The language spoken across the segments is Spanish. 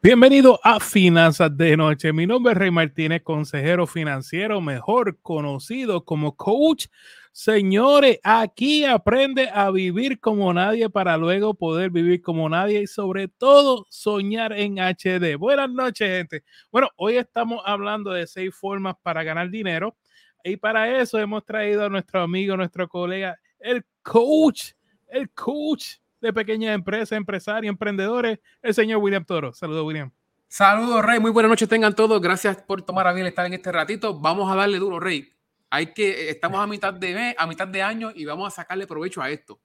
Bienvenido a Finanzas de Noche. Mi nombre es Rey Martínez, consejero financiero, mejor conocido como coach. Señores, aquí aprende a vivir como nadie para luego poder vivir como nadie y sobre todo soñar en HD. Buenas noches, gente. Bueno, hoy estamos hablando de seis formas para ganar dinero y para eso hemos traído a nuestro amigo, nuestro colega, el coach, el coach de pequeñas empresas, empresarios, emprendedores, el señor William Toro. Saludos, William. Saludos, Rey. Muy buenas noches tengan todos. Gracias por tomar a bien estar en este ratito. Vamos a darle duro, Rey. Hay que, estamos a mitad de mes, a mitad de año y vamos a sacarle provecho a esto.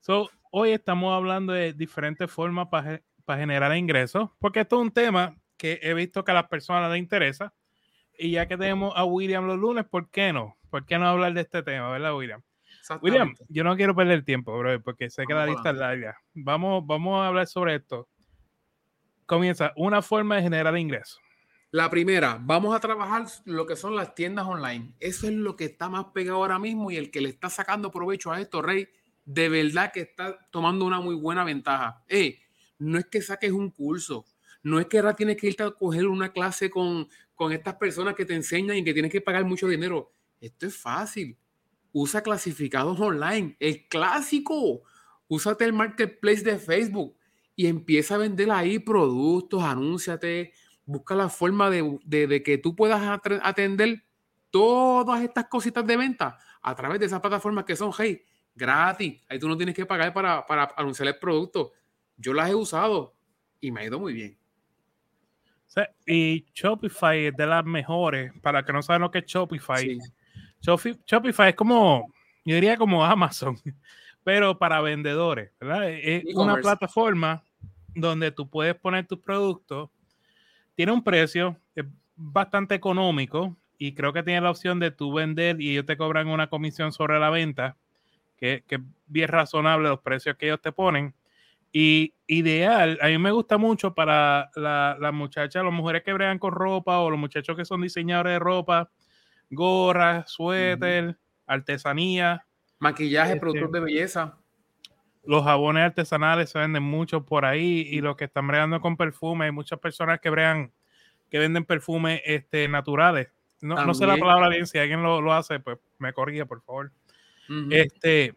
So, hoy estamos hablando de diferentes formas para generar ingresos, porque esto es un tema que he visto que a las personas les interesa. Y ya que tenemos a William los lunes, ¿por qué no? ¿Por qué no hablar de este tema, verdad, William? William, yo no quiero perder tiempo, bro, porque sé que la lista es larga. Vamos, vamos a hablar sobre esto. Comienza una forma de generar ingresos. La primera, vamos a trabajar lo que son las tiendas online. Eso es lo que está más pegado ahora mismo y el que le está sacando provecho a esto, Rey, de verdad que está tomando una muy buena ventaja. Eh, no es que saques un curso, no es que ahora tienes que irte a coger una clase con, con estas personas que te enseñan y que tienes que pagar mucho dinero. Esto es fácil usa clasificados online, el clásico. Úsate el marketplace de Facebook y empieza a vender ahí productos, anúnciate, busca la forma de, que tú puedas atender todas estas cositas de venta a través de esas plataformas que son, hey, gratis. Ahí tú no tienes que pagar para, anunciar el producto. Yo las he usado y me ha ido muy bien. y Shopify es de las mejores. Para que no saben lo que es Shopify, Shopify es como, yo diría como Amazon, pero para vendedores, ¿verdad? Es una plataforma donde tú puedes poner tus productos, tiene un precio, es bastante económico y creo que tiene la opción de tú vender y ellos te cobran una comisión sobre la venta, que, es bien razonable los precios que ellos te ponen. Y ideal, a mí me gusta mucho para las la muchachas, las mujeres que bregan con ropa o los muchachos que son diseñadores de ropa, gorras, suéter, artesanía. Maquillaje, este, productos de belleza. Los jabones artesanales se venden mucho por ahí y los que están bregando con perfume, hay muchas personas que bregan, que venden perfumes este, naturales. No, sé la palabra bien, si alguien lo, hace, pues me corrige, por favor. Este,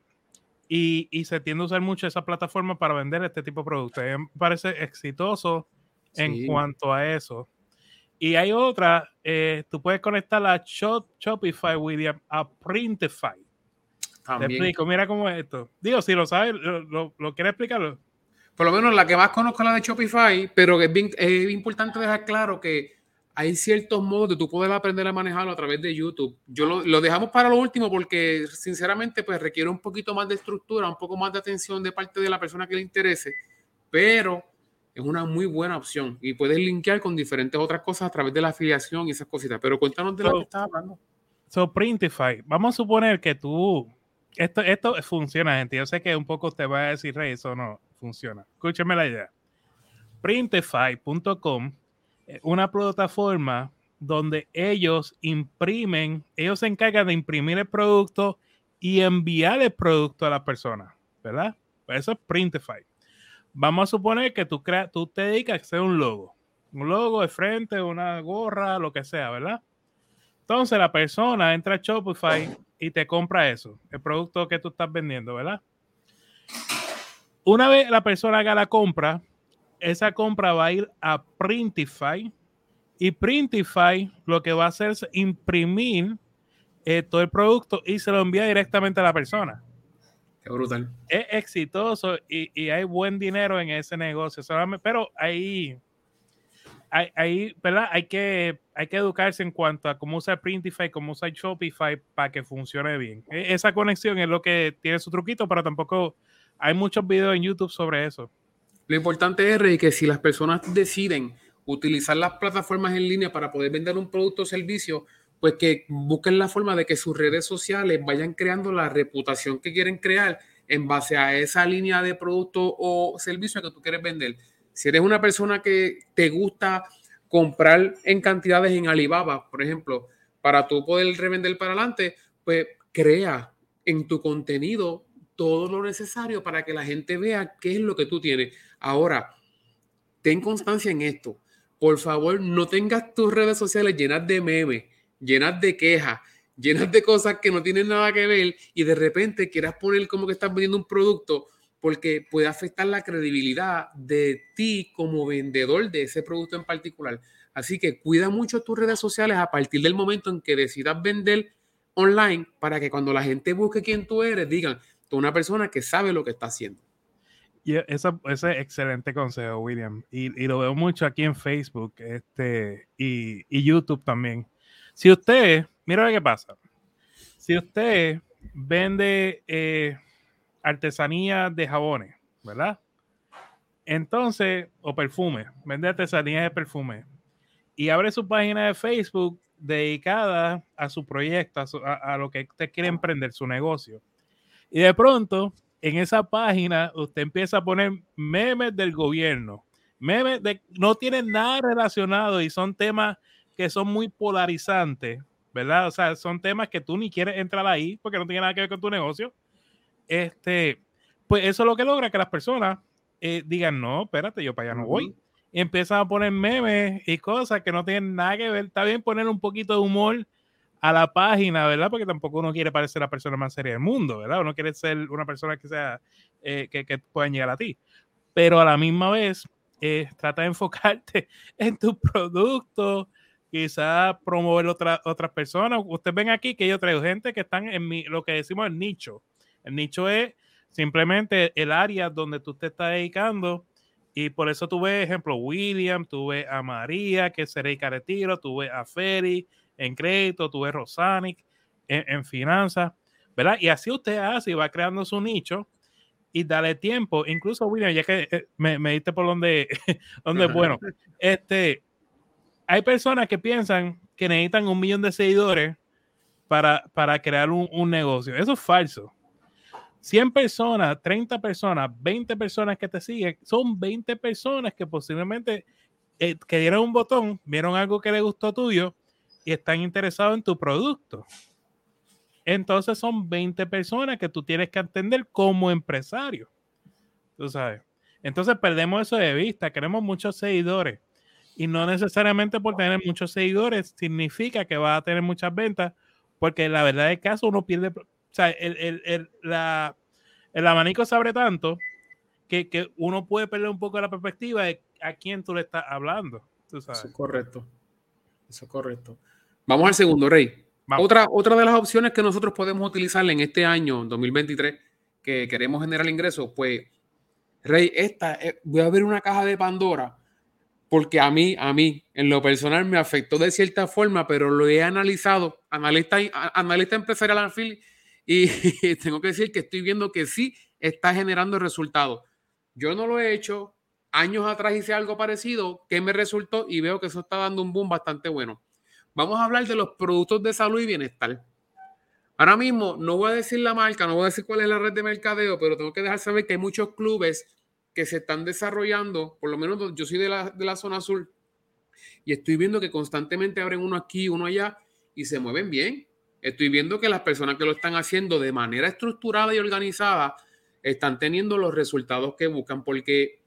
y, se tiende a usar mucho esa plataforma para vender este tipo de productos. Me parece exitoso en cuanto a eso. Y hay otra, eh, tú puedes conectar la Shopify, William, a Printify. También. Te explico, mira cómo es esto. Digo, si lo sabes, lo, lo, quieres explicarlo. Por lo menos la que más conozco es la de Shopify, pero es, es importante dejar claro que hay ciertos modos de tú poder aprender a manejarlo a través de YouTube. Yo lo, lo, dejamos para lo último porque sinceramente pues requiere un poquito más de estructura, un poco más de atención de parte de la persona que le interese, pero es una muy buena opción y puedes linkear con diferentes otras cosas a través de la afiliación y esas cositas. Pero cuéntanos de lo que estás hablando. So, Printify, vamos a suponer que tú, esto, esto funciona, gente. Yo sé que un poco te va a decir, Rey, eso no funciona. Escúcheme la idea. Printify.com una plataforma donde ellos imprimen, ellos se encargan de imprimir el producto y enviar el producto a la persona, ¿verdad? Pues eso es Printify vamos a suponer que tú, creas, tú te dedicas a hacer un logo. Un logo de frente, una gorra, lo que sea, ¿verdad? Entonces la persona entra a Shopify y te compra eso, el producto que tú estás vendiendo, ¿verdad? Una vez la persona haga la compra, esa compra va a ir a Printify y Printify lo que va a hacer es imprimir eh, todo el producto y se lo envía directamente a la persona brutal. Es exitoso y, hay buen dinero en ese negocio. Pero ahí, hay, ¿verdad? Hay que, hay que educarse en cuanto a cómo usar Printify, cómo usar Shopify para que funcione bien. E, esa conexión es lo que tiene su truquito, pero tampoco hay muchos videos en YouTube sobre eso. Lo importante es que si las personas deciden utilizar las plataformas en línea para poder vender un producto o servicio, pues que busquen la forma de que sus redes sociales vayan creando la reputación que quieren crear en base a esa línea de producto o servicio que tú quieres vender. Si eres una persona que te gusta comprar en cantidades en Alibaba, por ejemplo, para tú poder revender para adelante, pues crea en tu contenido todo lo necesario para que la gente vea qué es lo que tú tienes. Ahora, ten constancia en esto. Por favor, no tengas tus redes sociales llenas de memes, llenas de quejas, llenas de cosas que no tienen nada que ver y de repente quieras poner como que estás vendiendo un producto porque puede afectar la credibilidad de ti como vendedor de ese producto en particular. Así que cuida mucho tus redes sociales a partir del momento en que decidas vender online para que cuando la gente busque quién tú eres, digan, tú una persona que sabe lo que está haciendo. Y ese es excelente consejo, William. Y, lo veo mucho aquí en Facebook este, y, y YouTube también. Si usted, mira lo que pasa. Si usted vende eh, artesanía de jabones, ¿verdad? Entonces, o perfume, vende artesanía de perfume y abre su página de Facebook dedicada a su proyecto, a, lo que usted quiere emprender, su negocio. Y de pronto, en esa página, usted empieza a poner memes del gobierno, memes de no tienen nada relacionado y son temas que son muy polarizantes, ¿verdad? O sea, son temas que tú ni quieres entrar ahí porque no tiene nada que ver con tu negocio este, pues eso es lo que logra que las personas eh, digan, no, espérate, yo para allá no voy. Y empiezan a poner memes y cosas que no tienen nada que ver. Está bien poner un poquito de humor a la página, ¿verdad? Porque tampoco uno quiere parecer la persona más seria del mundo, ¿verdad? Uno quiere ser una persona que sea, eh, que, que puedan llegar a ti. Pero a la misma vez, eh, trata de enfocarte en tu producto, quizás promover otra, otras personas. Ustedes ven aquí que yo traigo gente que están en mi, lo que decimos el nicho. El nicho es simplemente el área donde tú te estás dedicando. Y por eso tuve ejemplo, William, tuve a María, que es Sereika Retiro, tuve a Ferry en crédito, tuve Rosanic en, en finanzas, ¿verdad? Y así usted hace y va creando su nicho y dale tiempo. Incluso, William, ya que eh, me, me diste por donde, donde bueno, este, hay personas que piensan que necesitan un millón de seguidores para, para crear un, un negocio. Eso es falso. 100 personas, 30 personas, 20 personas que te siguen, son 20 personas que posiblemente eh, que dieron un botón, vieron algo que les gustó tuyo y están interesados en tu producto. Entonces son 20 personas que tú tienes que atender como empresario. Tú sabes. Entonces perdemos eso de vista, queremos muchos seguidores. Y no necesariamente por tener muchos seguidores significa que va a tener muchas ventas, porque la verdad del caso uno pierde sea, el, el, el, la, el abanico se abre tanto que, que, uno puede perder un poco la perspectiva de a quién tú le estás hablando. Eso es correcto. Eso es correcto. Vamos al segundo, Rey. Otra, otra de las opciones que nosotros podemos utilizar en este año 2023 que queremos generar ingresos, pues, Rey, esta, eh, voy a abrir una caja de Pandora porque a mí, a mí, en lo personal me afectó de cierta forma, pero lo he analizado, analista, analista empresarial Anfield, y tengo que decir que estoy viendo que sí está generando resultados. Yo no lo he hecho. Años atrás hice algo parecido que me resultó y veo que eso está dando un boom bastante bueno. Vamos a hablar de los productos de salud y bienestar. Ahora mismo no voy a decir la marca, no voy a decir cuál es la red de mercadeo, pero tengo que dejar saber que hay muchos clubes que se están desarrollando, por lo menos yo soy de la, de la zona sur, y estoy viendo que constantemente abren uno aquí, uno allá, y se mueven bien estoy viendo que las personas que lo están haciendo de manera estructurada y organizada están teniendo los resultados que buscan, porque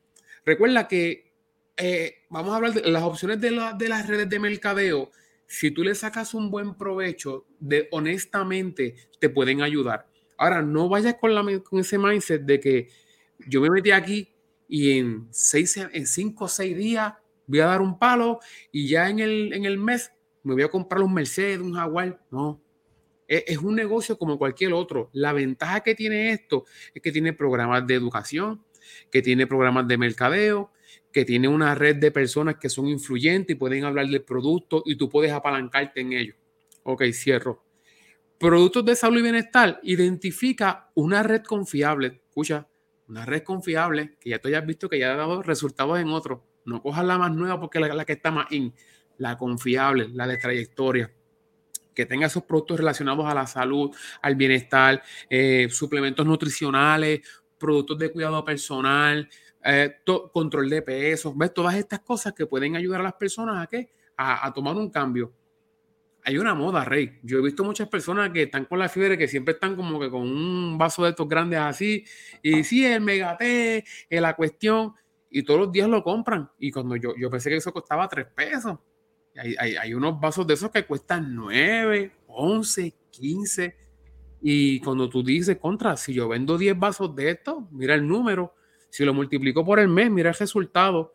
recuerda que eh, vamos a hablar de las opciones de, de, las redes de mercadeo. Si tú le sacas un buen provecho, de honestamente te pueden ayudar. Ahora, no vayas con, la, con ese mindset de que yo me metí aquí y en, seis, en cinco o seis días voy a dar un palo y ya en el, en el mes me voy a comprar un Mercedes, un Jaguar. No, es un negocio como cualquier otro. La ventaja que tiene esto es que tiene programas de educación, que tiene programas de mercadeo, que tiene una red de personas que son influyentes y pueden hablar del producto y tú puedes apalancarte en ellos. Ok, cierro. Productos de salud y bienestar. Identifica una red confiable. Escucha, una red confiable que ya tú hayas visto que ya ha dado resultados en otros. No cojas la más nueva porque la, la que está más in. La confiable, la de trayectoria que tenga esos productos relacionados a la salud, al bienestar, eh, suplementos nutricionales, productos de cuidado personal, eh, control de peso, ¿ves? Todas estas cosas que pueden ayudar a las personas a qué? A, tomar un cambio. Hay una moda, Rey. Yo he visto muchas personas que están con la fiebre, que siempre están como que con un vaso de estos grandes así, y sí, el megate, la cuestión, y todos los días lo compran. Y cuando yo, yo pensé que eso costaba 3 pesos. Hay, hay, unos vasos de esos que cuestan 9, 11, 15. Y cuando tú dices, contra, si yo vendo 10 vasos de esto, mira el número. Si lo multiplico por el mes, mira el resultado.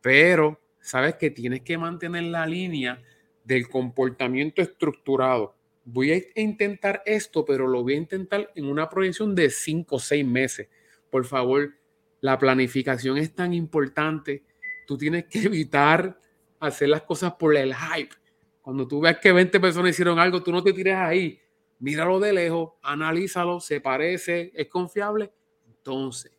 Pero sabes que tienes que mantener la línea del comportamiento estructurado. Voy a intentar esto, pero lo voy a intentar en una proyección de 5 o 6 meses. Por favor, la planificación es tan importante. Tú tienes que evitar hacer las cosas por el hype. Cuando tú ves que 20 personas hicieron algo, tú no te tires ahí. Míralo de lejos, analízalo, se parece, es confiable. Entonces.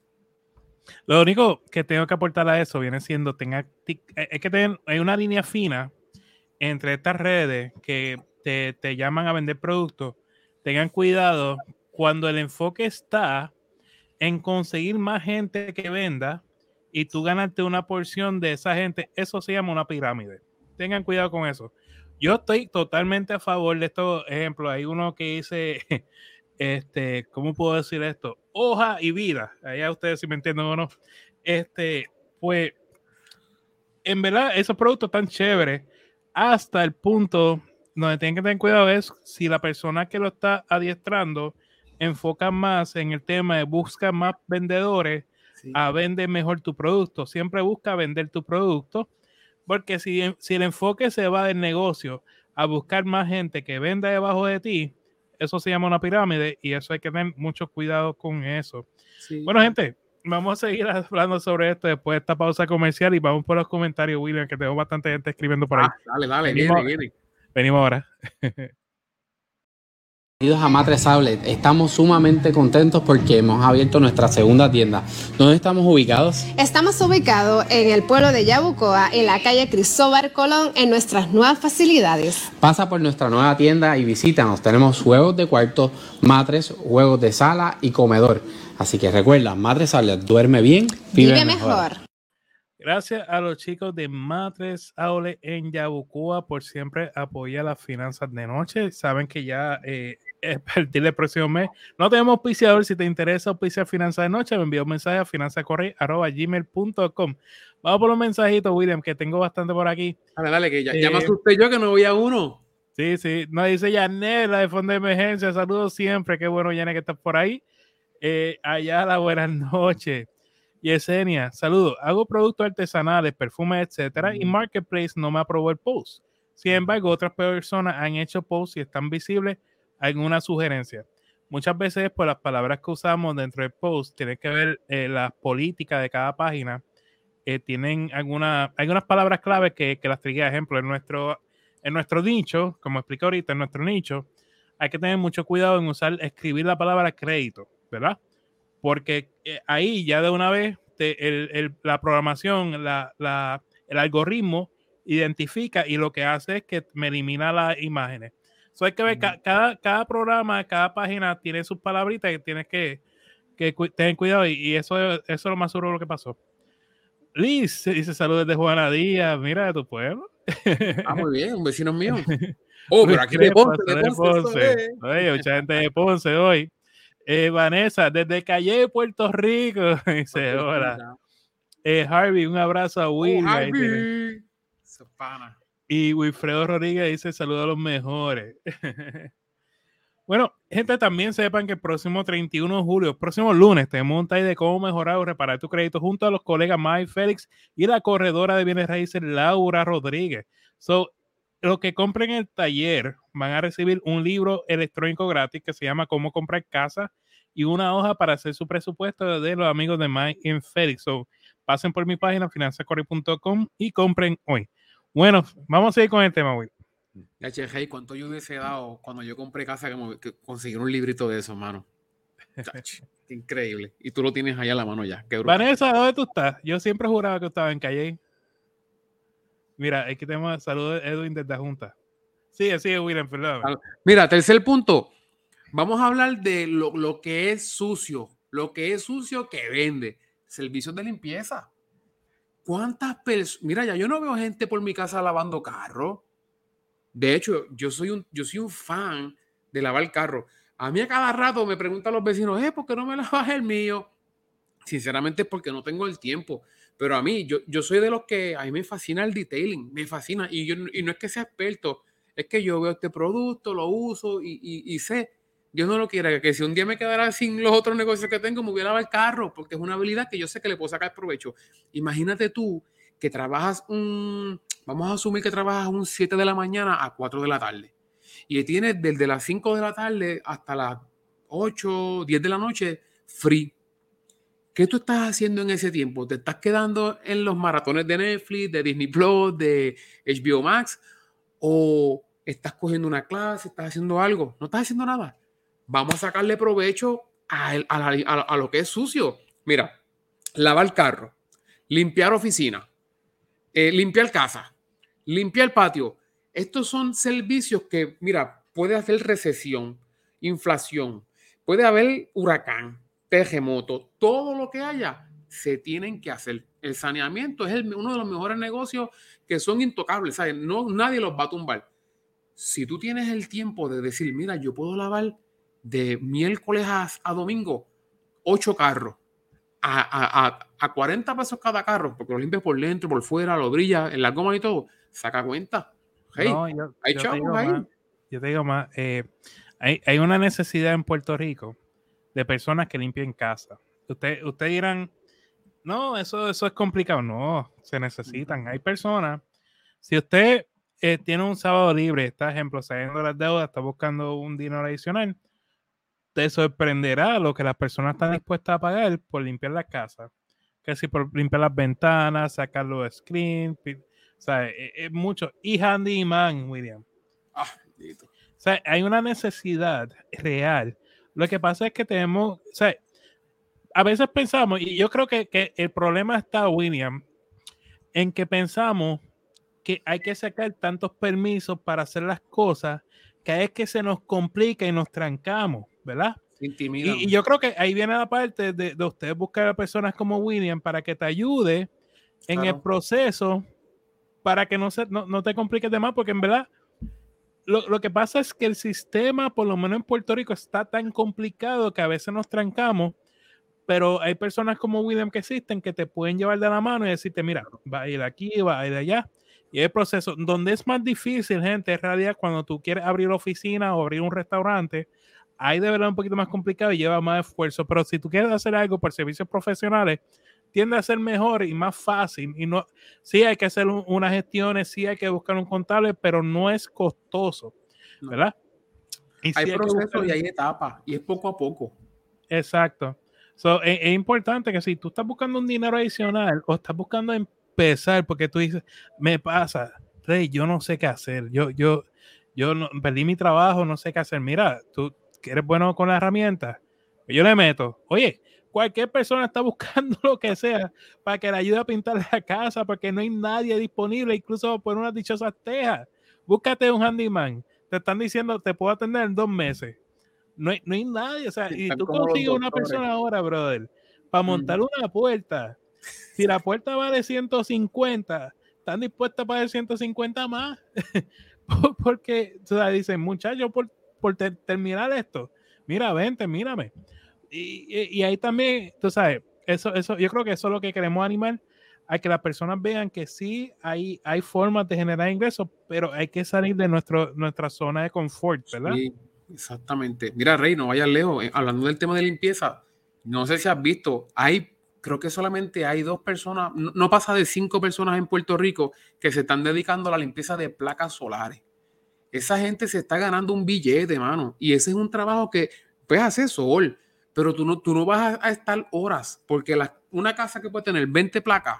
Lo único que tengo que aportar a eso viene siendo, tenga, es que hay una línea fina entre estas redes que te, te llaman a vender productos. Tengan cuidado cuando el enfoque está en conseguir más gente que venda y tú ganarte una porción de esa gente, eso se llama una pirámide. Tengan cuidado con eso. Yo estoy totalmente a favor de estos ejemplos. Hay uno que dice, este, ¿cómo puedo decir esto? Hoja y vida. Allá ustedes si me entienden o no. Este, pues, en verdad, esos productos están chéveres hasta el punto donde tienen que tener cuidado es si la persona que lo está adiestrando enfoca más en el tema de busca más vendedores a vender mejor tu producto. Siempre busca vender tu producto, porque si, si el enfoque se va del negocio a buscar más gente que venda debajo de ti, eso se llama una pirámide y eso hay que tener mucho cuidado con eso. Bueno, gente, vamos a seguir hablando sobre esto después de esta pausa comercial y vamos por los comentarios, William, que tengo bastante gente escribiendo por ahí. Ah, dale, dale, venimos, viene, viene. Venimos ahora. Bienvenidos a Matres Outlet. Estamos sumamente contentos porque hemos abierto nuestra segunda tienda. ¿Dónde estamos ubicados? Estamos ubicados en el pueblo de Yabucoa, en la calle Cristóbal Colón, en nuestras nuevas facilidades. Pasa por nuestra nueva tienda y visítanos. Tenemos juegos de cuarto, matres, juegos de sala y comedor. Así que recuerda, Matres Outlet, duerme bien, vive, mejor. Gracias a los chicos de Matres Aule en Yabucoa por siempre apoyar las finanzas de noche. Saben que ya eh, a partir del próximo mes. No tenemos auspiciador. Si te interesa auspiciar finanzas de noche, me envío un mensaje a finanzacorrey.gmail.com. Vamos por los mensajitos, William, que tengo bastante por aquí. Dale, dale, que ya, me eh, asusté yo que no voy a uno. Sí, sí. Nos dice Janet, la de Fondo de Emergencia. Saludos siempre. Qué bueno, Janet, que estás por ahí. Eh, allá, la buenas noches. Yesenia, saludos. Hago productos artesanales, perfumes, etcétera, y Marketplace no me aprobó el post. Sin embargo, otras personas han hecho posts y están visibles alguna sugerencia. Muchas veces por las palabras que usamos dentro del post, tiene que ver eh, la política de cada página. Eh, tienen alguna, algunas palabras claves que, que las trigué. Ejemplo, en nuestro, en nuestro nicho, como explico ahorita, en nuestro nicho, hay que tener mucho cuidado en usar, escribir la palabra crédito, ¿verdad? Porque eh, ahí ya de una vez la programación, la, la, el algoritmo identifica y lo que hace es que me elimina las imágenes. So hay que ver, cada, cada programa, cada página tiene sus palabritas y tienes que, que tener cuidado y, eso, eso es lo más seguro lo que pasó. Liz dice saludos de Juana Díaz, mira de tu pueblo. Ah, muy bien, un vecino mío. Oh, pero aquí de Ponce, de Ponce. Oye, mucha gente de Ponce hoy. Eh, Vanessa, desde Calle, Puerto Rico. Dice, hola. Eh, Harvey, un abrazo a Will. Oh, Harvey. Y Wilfredo Rodríguez dice saludos a los mejores. bueno, gente, también sepan que el próximo 31 de julio, próximo lunes, tenemos un taller de cómo mejorar o reparar tu crédito junto a los colegas Mike Félix y la corredora de bienes raíces Laura Rodríguez. So, los que compren el taller van a recibir un libro electrónico gratis que se llama Cómo comprar casa y una hoja para hacer su presupuesto de los amigos de Mike y Félix. So, pasen por mi página finanzacorri.com y compren hoy. Bueno, vamos a seguir con el tema, Will. Ya, che, hey, cuánto yo hubiese dado cuando yo compré casa que, conseguir un librito de eso, mano. Increíble. Y tú lo tienes allá a la mano ya. Vanessa, ¿dónde tú estás? Yo siempre juraba que estaba en Calle. Mira, aquí tenemos saludos Edwin desde la Junta. Así es, William, perdón. Mira, tercer punto. Vamos a hablar de lo, lo que es sucio. Lo que es sucio que vende. Servicios de limpieza. ¿Cuántas personas? Mira, ya yo no veo gente por mi casa lavando carro. De hecho, yo soy un, yo soy un fan de lavar carro. A mí a cada rato me preguntan los vecinos, ¿eh, ¿por qué no me lavas el mío? Sinceramente porque no tengo el tiempo. Pero a mí, yo, yo soy de los que a mí me fascina el detailing, me fascina. Y, yo, y no es que sea experto, es que yo veo este producto, lo uso y, y, sé. Dios no lo quiera, que si un día me quedara sin los otros negocios que tengo, me hubiera el carro, porque es una habilidad que yo sé que le puedo sacar provecho. Imagínate tú que trabajas un, vamos a asumir que trabajas un 7 de la mañana a 4 de la tarde. Y tienes desde las 5 de la tarde hasta las 8, 10 de la noche free. ¿Qué tú estás haciendo en ese tiempo? ¿Te estás quedando en los maratones de Netflix, de Disney Plus, de HBO Max? ¿O estás cogiendo una clase, estás haciendo algo? No estás haciendo nada. Vamos a sacarle provecho a, lo que es sucio. Mira, lavar carro, limpiar oficina, eh, limpiar casa, limpiar patio. Estos son servicios que, mira, puede hacer recesión, inflación, puede haber huracán, terremoto, todo lo que haya, se tienen que hacer. El saneamiento es uno de los mejores negocios que son intocables, ¿sabes? No, nadie los va a tumbar. Si tú tienes el tiempo de decir, mira, yo puedo lavar de miércoles a, a domingo ocho carros, a, a, 40 pesos cada carro, porque lo limpias por dentro, por fuera, lo brilla, en la goma y todo, saca cuenta. yo, hay te ahí. yo te digo más, eh, hay, hay, una necesidad en Puerto Rico de personas que limpien casa. Ustedes usted dirán, no, eso, eso es complicado. No, se necesitan. Hay personas, si usted eh, tiene un sábado libre, está ejemplo, saliendo las deudas, está buscando un dinero adicional, te sorprenderá lo que las personas están dispuestas a pagar por limpiar la casa. Que si por limpiar las ventanas, sacar los screens, o sea, es, e, mucho. Y handyman, William. Ah, o sea, hay una necesidad real. Lo que pasa es que tenemos, o sea, a veces pensamos, y yo creo que, que el problema está, William, en que pensamos que hay que sacar tantos permisos para hacer las cosas que es que se nos complica y nos trancamos. ¿verdad? Y, yo creo que ahí viene la parte de, de usted buscar a personas como William para que te ayude en el proceso para que no, se, no, no, te compliques de más, porque en verdad lo, lo, que pasa es que el sistema, por lo menos en Puerto Rico, está tan complicado que a veces nos trancamos, pero hay personas como William que existen que te pueden llevar de la mano y decirte, mira, va a ir aquí, va a ir allá. Y el proceso, donde es más difícil, gente, en realidad, cuando tú quieres abrir oficina o abrir un restaurante, ahí de verdad un poquito más complicado y lleva más esfuerzo, pero si tú quieres hacer algo por servicios profesionales, tiende a ser mejor y más fácil. Y no, sí hay que hacer unas gestiones, sí hay que buscar un contable, pero no es costoso, ¿verdad? Y hay procesos y hay etapas, y es poco a poco. Exacto. es, es, importante que si tú estás buscando un dinero adicional o estás buscando empezar, porque tú dices, me pasa, Rey, yo no sé qué hacer, yo, yo, yo no, perdí mi trabajo, no sé qué hacer. Mira, tú, que eres bueno con la herramienta, pues yo le meto. Oye, cualquier persona está buscando lo que sea para que le ayude a pintar la casa porque no hay nadie disponible, incluso por unas dichosas tejas. Búscate un handyman. Te están diciendo, te puedo atender en dos meses. No hay, no hay nadie, o sea, y tú consigues una persona ahora, brother, para montar una puerta. Si la puerta vale 150, están dispuestos a pagar 150 más. porque, o sea, dicen, muchachos, por por terminar esto. Mira, vente, mírame. Y, y, ahí también, tú sabes, eso, eso, yo creo que eso es lo que queremos animar, a que las personas vean que sí hay, hay formas de generar ingresos, pero hay que salir de nuestro, nuestra zona de confort, ¿verdad? Sí, exactamente. Mira, Rey, no vayas lejos. Eh, hablando del tema de limpieza, no sé si has visto, hay, creo que solamente hay dos personas, no pasa de cinco personas en Puerto Rico que se están dedicando a la limpieza de placas solares esa gente se está ganando un billete, mano. Y ese es un trabajo que puedes hacer sol, pero tú no, tú no vas a, estar horas, porque una casa que puede tener 20 placas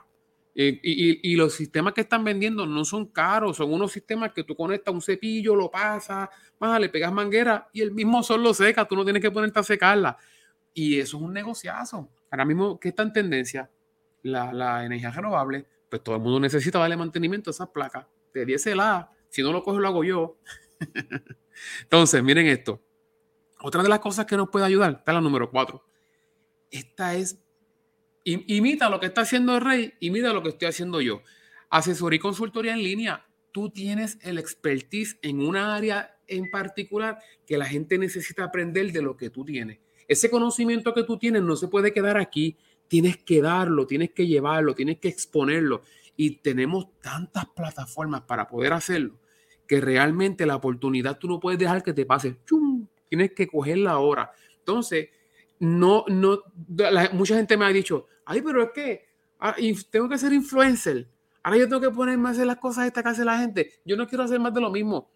eh, y, los sistemas que están vendiendo no son caros, son unos sistemas que tú conectas un cepillo, lo pasas, más le pegas manguera y el mismo sol lo seca, tú no tienes que ponerte a secarla. Y eso es un negociazo. Ahora mismo, ¿qué está en tendencia? La, energía renovable, pues todo el mundo necesita darle mantenimiento a esas placas. Te diese la si no lo cojo, lo hago yo. Entonces, miren esto. Otra de las cosas que nos puede ayudar, está la número cuatro. Esta es, imita lo que está haciendo el rey, imita lo que estoy haciendo yo. Asesoría y consultoría en línea. Tú tienes el expertise en una área en particular que la gente necesita aprender de lo que tú tienes. Ese conocimiento que tú tienes no se puede quedar aquí tienes que darlo, tienes que llevarlo, tienes que exponerlo. Y tenemos tantas plataformas para poder hacerlo que realmente la oportunidad tú no puedes dejar que te pase. ¡Chum! Tienes que cogerla ahora. Entonces, no, no, mucha gente me ha dicho, ay, pero es que ah, tengo que ser influencer. Ahora yo tengo que ponerme a hacer las cosas esta que hace la gente. Yo no quiero hacer más de lo mismo.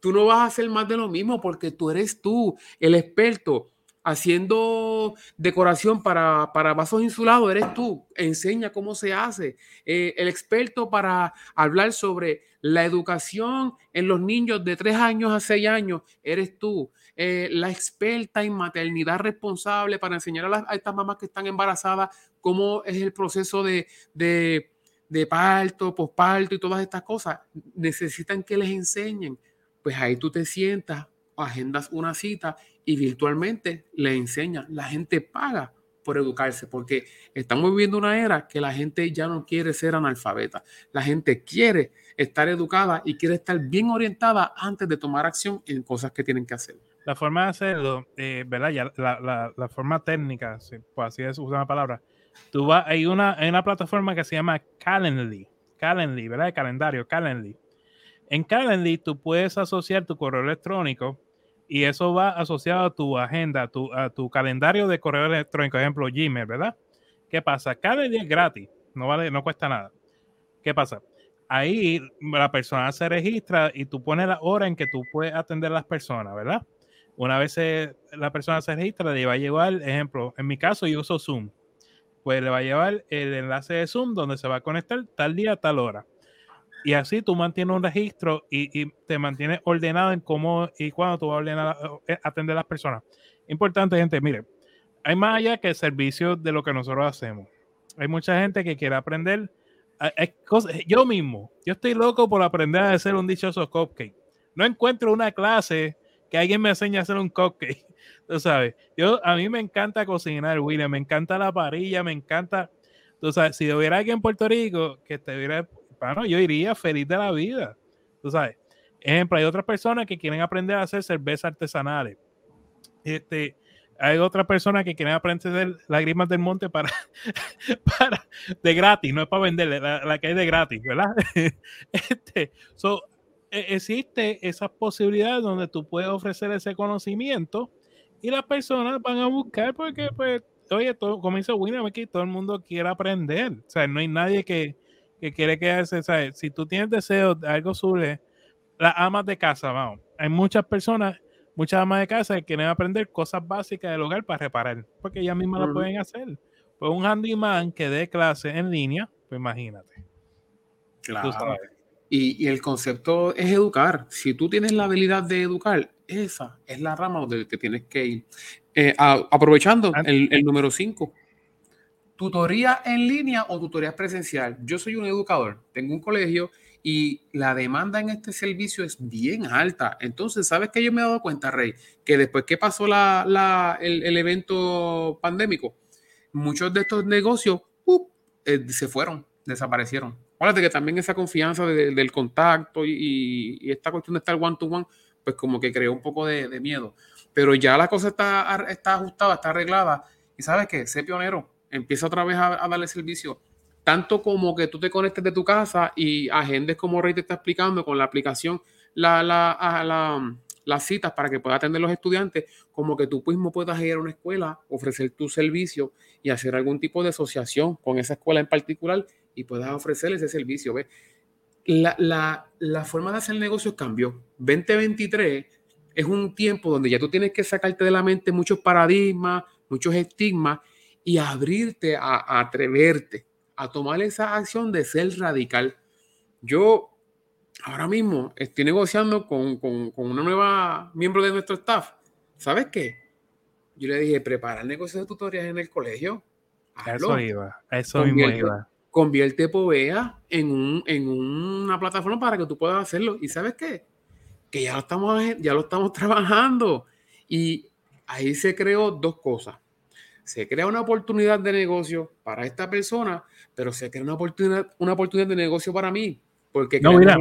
Tú no vas a hacer más de lo mismo porque tú eres tú, el experto haciendo decoración para, para vasos insulados, eres tú. Enseña cómo se hace. Eh, el experto para hablar sobre la educación en los niños de 3 años a 6 años, eres tú. Eh, la experta en maternidad responsable para enseñar a, estas mamás que están embarazadas cómo es el proceso de parto, posparto y todas estas cosas. Necesitan que les enseñen. Pues ahí tú te sientas, agendas una cita y virtualmente le enseñas. La gente paga por educarse, porque estamos viviendo una era que la gente ya no quiere ser analfabeta. La gente quiere estar educada y quiere estar bien orientada antes de tomar acción en cosas que tienen que hacer. La forma de hacerlo, eh, ¿verdad? Ya, la, la, forma técnica, así es usar una palabra. Tú vas, hay una, una plataforma que se llama Calendly, Calendly, ¿verdad? Calendario, Calendly. En Calendly tú puedes asociar tu correo electrónico y eso va asociado a tu agenda, tu, a tu calendario de correo electrónico, por ejemplo, Gmail, ¿verdad? ¿Qué pasa? Día es gratis, no vale, no cuesta nada. ¿Qué pasa? Ahí la persona se registra y tú pones la hora en que tú puedes atender a las personas, ¿verdad? Una vez la persona se registra, le va a llevar, ejemplo, en mi caso yo uso Zoom, pues le va a llevar el enlace de Zoom donde se va a conectar tal día, tal hora. Y así tú mantienes un registro y, te mantienes ordenado en cómo y cuándo tú vas a ordenar, eh, atender a las personas. Importante, gente, mire, hay más allá que el servicio de lo que nosotros hacemos. Hay mucha gente que quiere aprender. yo mismo, yo estoy loco por aprender a hacer un dichoso cupcake. No encuentro una clase que alguien me enseñe a hacer un cupcake. Tú sabes, yo, a mí me encanta cocinar, William, me encanta la parilla, me encanta. Tú sabes, si hubiera alguien en Puerto Rico que estuviera bueno, yo iría feliz de la vida. Tú sabes. Ejemplo, hay otras personas que quieren aprender a hacer cervezas artesanales. Este, hay otras personas que quieren aprender a hacer lágrimas del monte para, para de gratis, no es para venderle, la, que hay de gratis, ¿verdad? Este, so, existe esas posibilidades donde tú puedes ofrecer ese conocimiento y las personas van a buscar porque, pues, oye, todo, como dice William aquí, todo el mundo quiere aprender. O sea, no hay nadie que, que quiere quedarse, ¿sabes? Si tú tienes deseo de algo sobre las amas de casa, vamos. Hay muchas personas, muchas amas de casa que quieren aprender cosas básicas del hogar para reparar, porque ellas mismas lo pueden hacer. Pues un handyman que dé clase en línea, pues imagínate. Claro. Y, el concepto es educar. Si tú tienes la habilidad de educar, esa es la rama donde te tienes que ir. Eh, aprovechando el, el número 5, tutoría en línea o tutoría presencial. Yo soy un educador, tengo un colegio y la demanda en este servicio es bien alta. Entonces, ¿sabes qué yo me he dado cuenta, Rey? Que después que pasó la, el, evento pandémico, muchos de estos negocios eh, se fueron, desaparecieron. Acuérdate que también esa confianza del contacto y, esta cuestión de estar one-to-one, pues como que creó un poco de, miedo. Pero ya la cosa está, ajustada, está arreglada. Y sabes qué, sé pionero empieza otra vez a, darle servicio. Tanto como que tú te conectes de tu casa y agendes como Rey te está explicando con la aplicación la, las citas para que pueda atender los estudiantes, como que tú mismo puedas ir a una escuela, ofrecer tu servicio y hacer algún tipo de asociación con esa escuela en particular y puedas ofrecer ese servicio. ¿ves? La, la, la forma de hacer negocios cambió. 2023 es un tiempo donde ya tú tienes que sacarte de la mente muchos paradigmas, muchos estigmas y abrirte a, atreverte a tomar esa acción de ser radical. Yo ahora mismo estoy negociando con, con, con, una nueva miembro de nuestro staff. ¿Sabes qué? Yo le dije, prepara el negocio de tutorías en el colegio. Eso iba, eso mismo iba. Convierte Povea en, un, en una plataforma para que tú puedas hacerlo. ¿Y sabes qué? Que ya lo estamos, ya lo estamos trabajando. Y ahí se creó dos cosas se crea una oportunidad de negocio para esta persona, pero se crea una oportunidad, una oportunidad de negocio para mí, porque no, mira,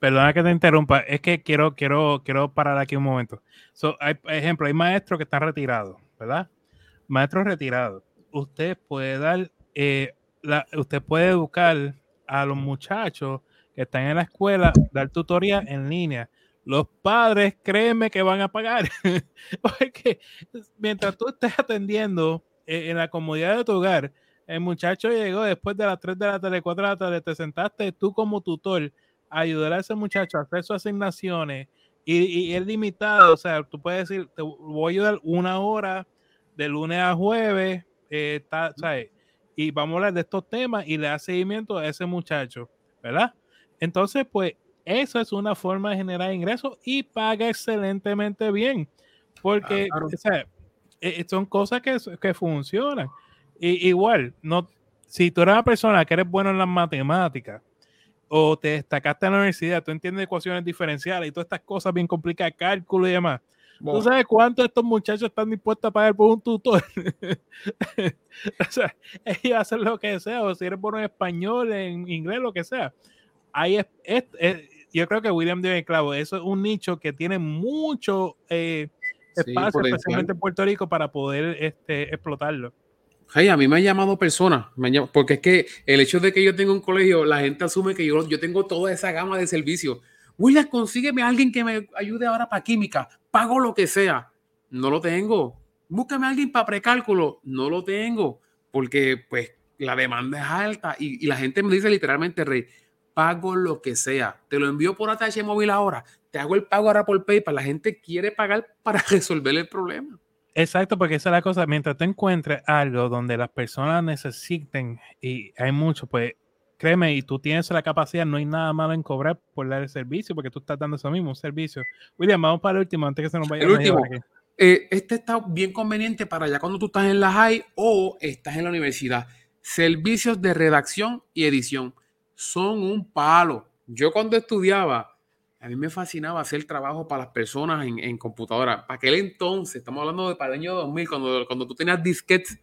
perdona que te interrumpa, es que quiero, quiero, quiero parar aquí un momento. So, hay, ejemplo, hay maestros que están retirados, ¿verdad? Maestros retirados. usted puede dar, eh, usted puede educar a los muchachos que están en la escuela, dar tutoría en línea. Los padres, créeme que van a pagar. Porque mientras tú estés atendiendo eh, en la comodidad de tu hogar, el muchacho llegó después de las 3 de la tarde, 4 de la tarde, te sentaste tú como tutor a ayudar a ese muchacho a hacer sus asignaciones y, es limitado, o sea, tú puedes decir, te voy a ayudar una hora de lunes a jueves, eh, ¿sabes? Y vamos a hablar de estos temas y le da seguimiento a ese muchacho, ¿verdad? Entonces, pues, eso es una forma de generar ingresos y paga excelentemente bien, porque o sea, eh, son cosas que, que funcionan. Y, igual, no, si tú eres una persona que eres bueno en las matemáticas, o te destacaste en la universidad, tú entiendes ecuaciones diferenciales y todas estas cosas bien complicadas, cálculo y demás. ¿Tú sabes cuánto estos muchachos están dispuestos a pagar por un tutor? o sea, ellos hacen lo que sea, o si eres bueno en español, en inglés, lo que sea. Ahí es, yo creo que William dio clavo. Eso es un nicho que tiene mucho eh, espacio, especialmente en Puerto Rico, para poder este, explotarlo. Hey, a mí me han llamado personas, porque es que el hecho de que yo tenga un colegio, la gente asume que yo, yo tengo toda esa gama de servicios. William, consígueme a alguien que me ayude ahora para química, pago lo que sea. No lo tengo. Búscame a alguien para precálculo, no lo tengo, porque pues la demanda es alta y, la gente me dice literalmente, Rey, pago lo que sea. Te lo envío por ATH móvil ahora, te hago el pago ahora por PayPal. La gente quiere pagar para resolver el problema. Exacto, porque esa es la cosa. Mientras te encuentres algo donde las personas necesiten, y hay mucho, pues créeme, y tú tienes la capacidad, no hay nada malo en cobrar por dar el servicio, porque tú estás dando eso mismo, un servicio. William, vamos para el último, antes que se nos vaya. El último. Eh, este está bien conveniente para ya cuando tú estás en la high o estás en la universidad. Servicios de redacción y edición son un palo. Yo cuando estudiaba, a mí me fascinaba hacer trabajo para las personas en, en computadora. Para aquel entonces, estamos hablando de para el año 2000, cuando, cuando tú tenías disquetes,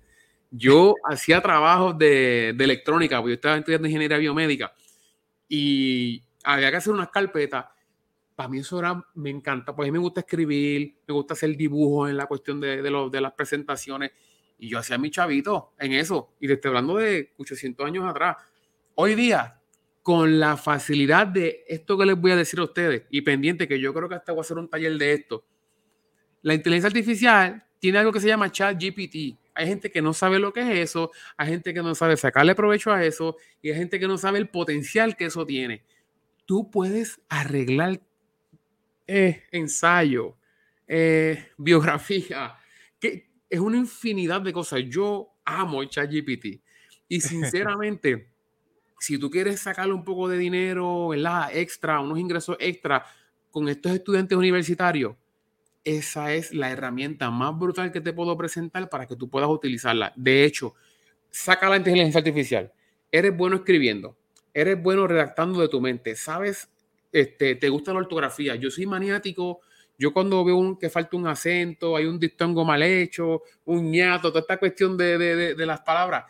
yo hacía trabajos de, electrónica, porque yo estaba estudiando ingeniería biomédica y había que hacer unas carpetas. Para mí eso era, me encanta, pues a mí me gusta escribir, me gusta hacer dibujos en la cuestión de, de, las presentaciones. Y yo hacía mi chavito en eso. Y te estoy hablando de 800 años atrás. Hoy día con la facilidad de esto que les voy a decir a ustedes y pendiente que yo creo que hasta voy a hacer un taller de esto. La inteligencia artificial tiene algo que se llama chat GPT. Hay gente que no sabe lo que es eso, hay gente que no sabe sacarle provecho a eso y hay gente que no sabe el potencial que eso tiene. Tú puedes arreglar eh, ensayo, eh, biografía, que es una infinidad de cosas. Yo amo el chat GPT y sinceramente si tú quieres sacarle un poco de dinero, ¿verdad? Extra, unos ingresos extra con estos estudiantes universitarios, esa es la herramienta más brutal que te puedo presentar para que tú puedas utilizarla. De hecho, saca la inteligencia artificial. Eres bueno escribiendo, eres bueno redactando de tu mente, sabes, este, te gusta la ortografía. Yo soy maniático. Yo cuando veo un, que falta un acento, hay un dictongo mal hecho, un ñato, toda esta cuestión de, de, de las palabras,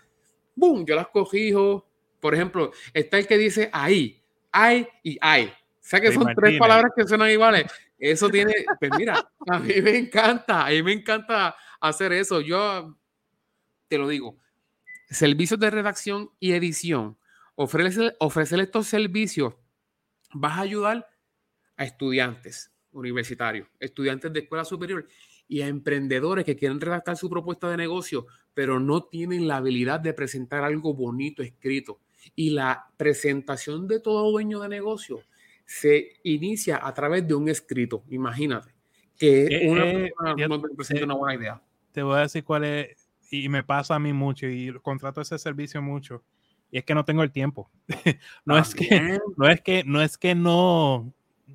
¡boom! Yo las cogijo, por ejemplo, está el que dice ahí, hay y hay. O sea que son tres palabras que suenan iguales. Eso tiene, pues mira, a mí me encanta, a mí me encanta hacer eso. Yo te lo digo, servicios de redacción y edición, ofrecer, ofrecer estos servicios, vas a ayudar a estudiantes universitarios, estudiantes de escuela superior y a emprendedores que quieren redactar su propuesta de negocio, pero no tienen la habilidad de presentar algo bonito escrito. Y la presentación de todo dueño de negocio se inicia a través de un escrito. Imagínate que eh, una eh, persona presenta una buena idea. Te voy a decir cuál es, y me pasa a mí mucho, y contrato ese servicio mucho, y es que no tengo el tiempo. no, es que, no es que no es que no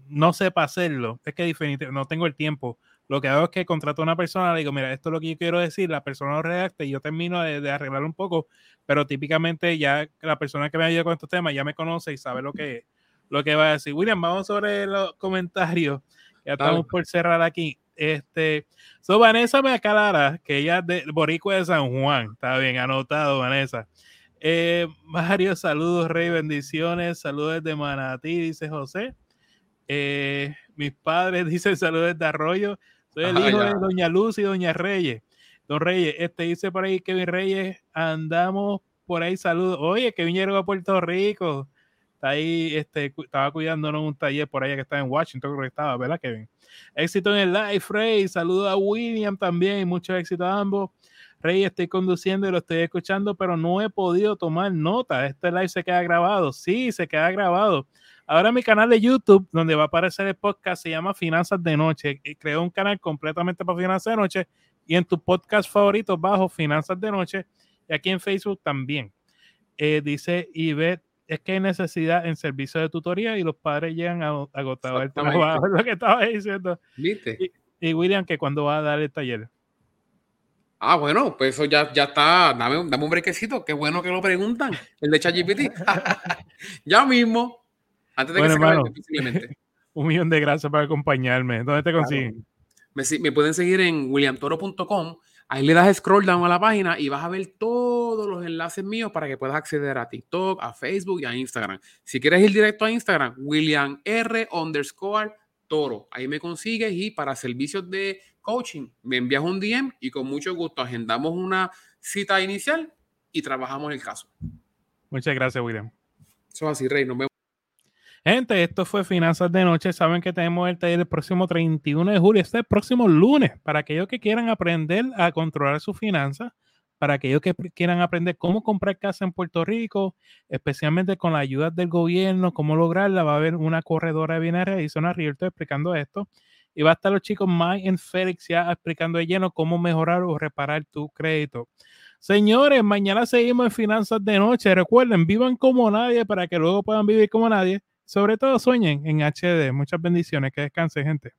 no sepa hacerlo, es que definitivamente no tengo el tiempo lo que hago es que contrato a una persona, le digo, mira, esto es lo que yo quiero decir, la persona lo redacta y yo termino de, de arreglar un poco, pero típicamente ya la persona que me ayuda con estos temas ya me conoce y sabe lo que, lo que va a decir. William, vamos sobre los comentarios. Ya estamos por cerrar aquí. Este, so Vanessa me aclara que ella es de Boricua de San Juan. Está bien, anotado, Vanessa. Eh, Mario, saludos, Rey, bendiciones. Saludos de Manatí, dice José. Eh, mis padres dicen saludos de Arroyo. Soy el hijo de Doña Luz y Doña Reyes. Don Reyes, este dice por ahí Kevin Reyes, andamos por ahí, saludos. Oye, Kevin llegó a Puerto Rico. Ahí, este, estaba cuidándonos un taller por allá que está en Washington, creo que estaba, ¿verdad, Kevin? Éxito en el live, Rey. Saludos a William también, mucho éxito a ambos. Rey, estoy conduciendo y lo estoy escuchando, pero no he podido tomar nota. Este live se queda grabado. Sí, se queda grabado. Ahora mi canal de YouTube, donde va a aparecer el podcast, se llama Finanzas de Noche. Creo un canal completamente para Finanzas de Noche. Y en tu podcast favorito bajo Finanzas de Noche. Y aquí en Facebook también. Eh, dice Ivette, es que hay necesidad en servicio de tutoría y los padres llegan agotados el trabajo. lo que estaba diciendo. ¿Viste? Y, William, que cuando va a dar el taller. Ah, bueno, pues eso ya, ya está. Dame, dame un brequecito. Qué bueno que lo preguntan. El de ChatGPT. ya mismo. Antes de que se hermano, Un millón de gracias por acompañarme. ¿Dónde te consiguen? Me, pueden seguir en williamtoro.com. Ahí le das scroll down a la página y vas a ver todos los enlaces míos para que puedas acceder a TikTok, a Facebook y a Instagram. Si quieres ir directo a Instagram, William R underscore Toro. Ahí me consigues y para servicios de coaching me envías un DM y con mucho gusto agendamos una cita inicial y trabajamos el caso. Muchas gracias, William. Eso es así, Rey. Nos vemos. Gente, esto fue Finanzas de Noche. Saben que tenemos el taller el próximo 31 de julio, este próximo lunes, para aquellos que quieran aprender a controlar sus finanzas, para aquellos que quieran aprender cómo comprar casa en Puerto Rico, especialmente con la ayuda del gobierno, cómo lograrla. Va a haber una corredora de bienes raíces, una realtor explicando esto. Y va a estar los chicos Mike y Félix ya explicando de lleno cómo mejorar o reparar tu crédito. Señores, mañana seguimos en Finanzas de Noche. Recuerden, vivan como nadie para que luego puedan vivir como nadie. Sobre todo sueñen en HD. Muchas bendiciones. Que descanse, gente.